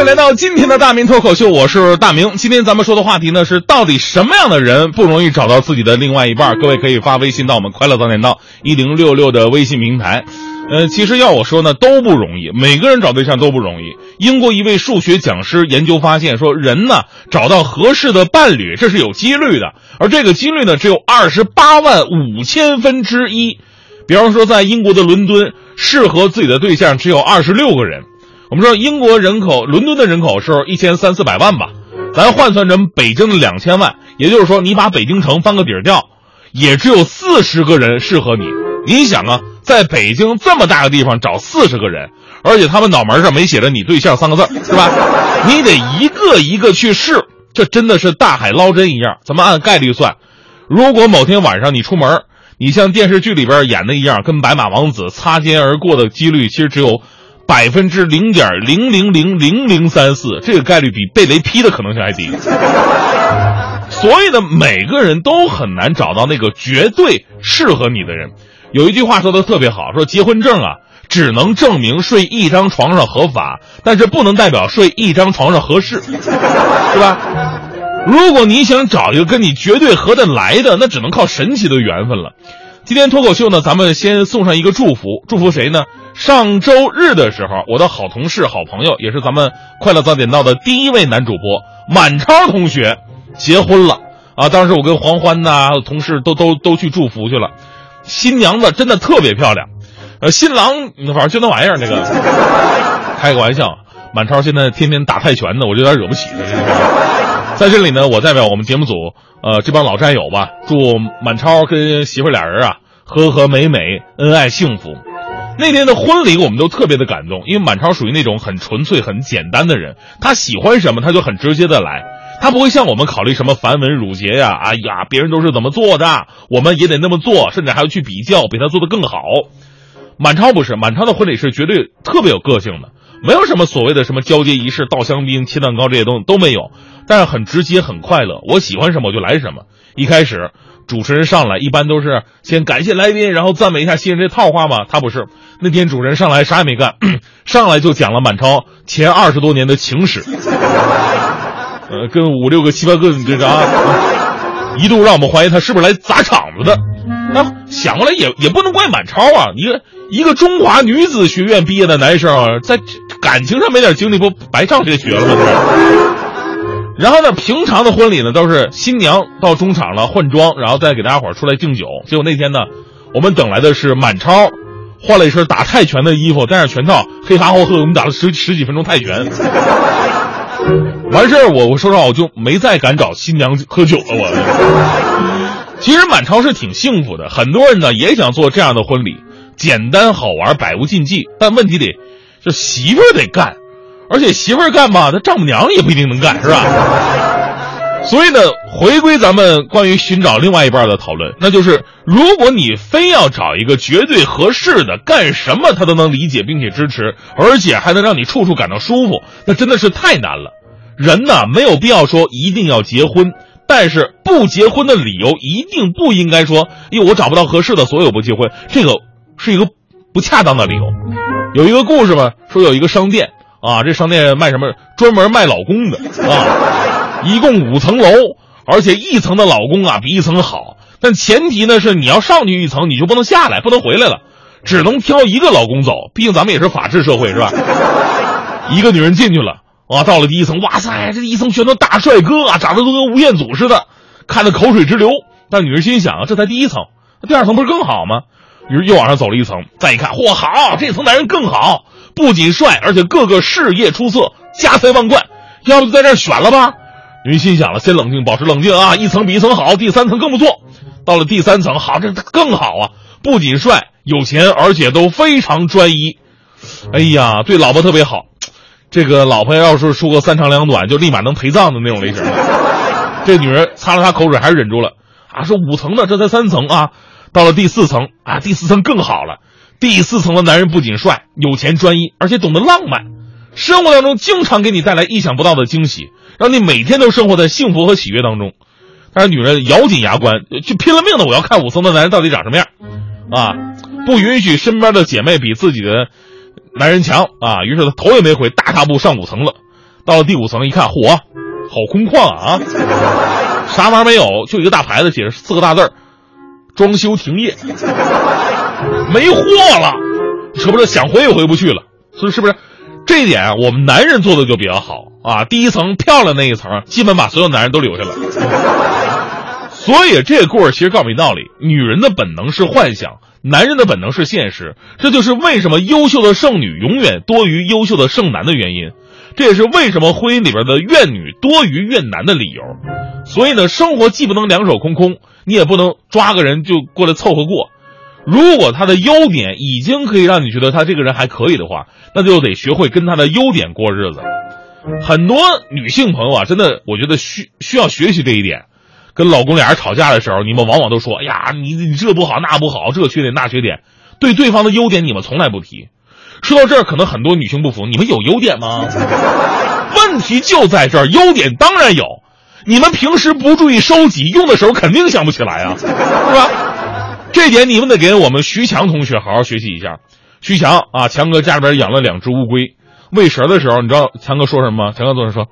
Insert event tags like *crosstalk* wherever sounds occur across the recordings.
位来到今天的大明脱口秀，我是大明。今天咱们说的话题呢是，到底什么样的人不容易找到自己的另外一半？各位可以发微信到我们快乐早点到一零六六的微信平台。呃，其实要我说呢，都不容易，每个人找对象都不容易。英国一位数学讲师研究发现，说人呢找到合适的伴侣，这是有几率的，而这个几率呢只有二十八万五千分之一。比方说，在英国的伦敦，适合自己的对象只有二十六个人。我们说英国人口，伦敦的人口是一千三四百万吧，咱换算成北京的两千万，也就是说，你把北京城翻个底儿掉，也只有四十个人适合你。你想啊，在北京这么大个地方找四十个人，而且他们脑门上没写着“你对象”三个字，是吧？你得一个一个去试，这真的是大海捞针一样。咱们按概率算，如果某天晚上你出门，你像电视剧里边演的一样，跟白马王子擦肩而过的几率，其实只有。百分之零点零零零零零三四，这个概率比被雷劈的可能性还低。所以呢，每个人都很难找到那个绝对适合你的人。有一句话说的特别好，说结婚证啊，只能证明睡一张床上合法，但是不能代表睡一张床上合适，是吧？如果你想找一个跟你绝对合得来的，那只能靠神奇的缘分了。今天脱口秀呢，咱们先送上一个祝福，祝福谁呢？上周日的时候，我的好同事、好朋友，也是咱们快乐早点到的第一位男主播满超同学结婚了啊！当时我跟黄欢呐，同事都都都去祝福去了。新娘子真的特别漂亮，呃，新郎反正就那玩意儿，那个开个玩笑。满超现在天天打泰拳呢，我就有点惹不起他。在这里呢，我代表我们节目组，呃，这帮老战友吧，祝满超跟媳妇俩人啊和和美美，恩爱幸福。那天的婚礼，我们都特别的感动，因为满超属于那种很纯粹、很简单的人，他喜欢什么他就很直接的来，他不会像我们考虑什么繁文缛节呀，哎呀，别人都是怎么做的，我们也得那么做，甚至还要去比较，比他做的更好。满超不是，满超的婚礼是绝对特别有个性的，没有什么所谓的什么交接仪式、倒香槟、切蛋糕这些东西都没有，但是很直接、很快乐。我喜欢什么我就来什么。一开始主持人上来，一般都是先感谢来宾，然后赞美一下新人，这套话嘛，他不是。那天主持人上来啥也没干，*clears throat* 上来就讲了满超前二十多年的情史，呃，跟五六个七八个你这个啊，一度让我们怀疑他是不是来砸场子的。那想过来也也不能怪满超啊，一个一个中华女子学院毕业的男生，在感情上没点经历，不白上这学了吗？然后呢，平常的婚礼呢，都是新娘到中场了换装，然后再给大家伙出来敬酒。结果那天呢，我们等来的是满超。换了一身打泰拳的衣服，戴上拳套，黑哈吼呵，我们打了十十几分钟泰拳。完事儿，我我说实话，我就没再敢找新娘喝酒了。我其实满超是挺幸福的，很多人呢也想做这样的婚礼，简单好玩，百无禁忌。但问题得，这媳妇得干，而且媳妇儿干吧，她丈母娘也不一定能干，是吧？所以呢，回归咱们关于寻找另外一半的讨论，那就是如果你非要找一个绝对合适的，干什么他都能理解并且支持，而且还能让你处处感到舒服，那真的是太难了。人呢，没有必要说一定要结婚，但是不结婚的理由一定不应该说，因为我找不到合适的，所以我不结婚，这个是一个不恰当的理由。有一个故事嘛，说有一个商店啊，这商店卖什么？专门卖老公的啊。一共五层楼，而且一层的老公啊比一层好，但前提呢是你要上去一层，你就不能下来，不能回来了，只能挑一个老公走。毕竟咱们也是法治社会，是吧？一个女人进去了啊，到了第一层，哇塞，这一层全都大帅哥啊，长得都跟吴彦祖似的，看得口水直流。但女人心想，这才第一层，第二层不是更好吗？于是又往上走了一层，再一看，嚯，好，这层男人更好，不仅帅，而且各个事业出色，家财万贯，要不就在这选了吧。女人心想了，先冷静，保持冷静啊！一层比一层好，第三层更不错。到了第三层，好，这更好啊！不仅帅、有钱，而且都非常专一。哎呀，对老婆特别好。这个老婆要是说个三长两短，就立马能陪葬的那种类型。这女人擦了擦口水，还是忍住了啊！说五层的，这才三层啊！到了第四层啊，第四层更好了。第四层的男人不仅帅、有钱、专一，而且懂得浪漫，生活当中经常给你带来意想不到的惊喜。让你每天都生活在幸福和喜悦当中，但是女人咬紧牙关，就拼了命的我要看五层的男人到底长什么样，啊，不允许身边的姐妹比自己的男人强啊，于是她头也没回，大踏步上五层了。到了第五层一看，嚯，好空旷啊，啥玩意儿没有，就一个大牌子写着四个大字儿：装修停业，没货了，是不是想回也回不去了。所以是不是？这一点，我们男人做的就比较好啊。第一层漂亮那一层，基本把所有男人都留下了。所以这个故事其实告诉你道理：女人的本能是幻想，男人的本能是现实。这就是为什么优秀的剩女永远多于优秀的剩男的原因。这也是为什么婚姻里边的怨女多于怨男的理由。所以呢，生活既不能两手空空，你也不能抓个人就过来凑合过。如果他的优点已经可以让你觉得他这个人还可以的话，那就得学会跟他的优点过日子。很多女性朋友啊，真的，我觉得需需要学习这一点。跟老公俩人吵架的时候，你们往往都说：“哎呀，你你这不好那不好，这缺点那缺点。”对对方的优点，你们从来不提。说到这儿，可能很多女性不服：“你们有优点吗？” *laughs* 问题就在这儿，优点当然有，你们平时不注意收集，用的时候肯定想不起来啊，是吧？这点你们得给我们徐强同学好好学习一下。徐强啊，强哥家里边养了两只乌龟，喂食的时候，你知道强哥说什么吗？强哥总是说：“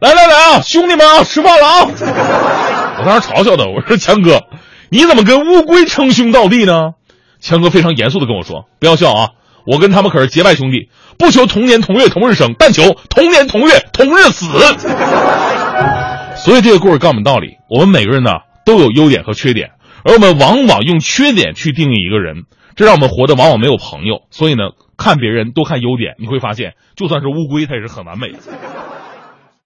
来来来啊，兄弟们啊，吃饭了啊！” *laughs* 我当时嘲笑他，我说：“强哥，你怎么跟乌龟称兄道弟呢？”强哥非常严肃的跟我说：“不要笑啊，我跟他们可是结拜兄弟，不求同年同月同日生，但求同年同月同日死。*laughs* ”所以这个故事告诉我们道理：我们每个人呢都有优点和缺点。而我们往往用缺点去定义一个人，这让我们活得往往没有朋友。所以呢，看别人多看优点，你会发现，就算是乌龟，它也是很完美的。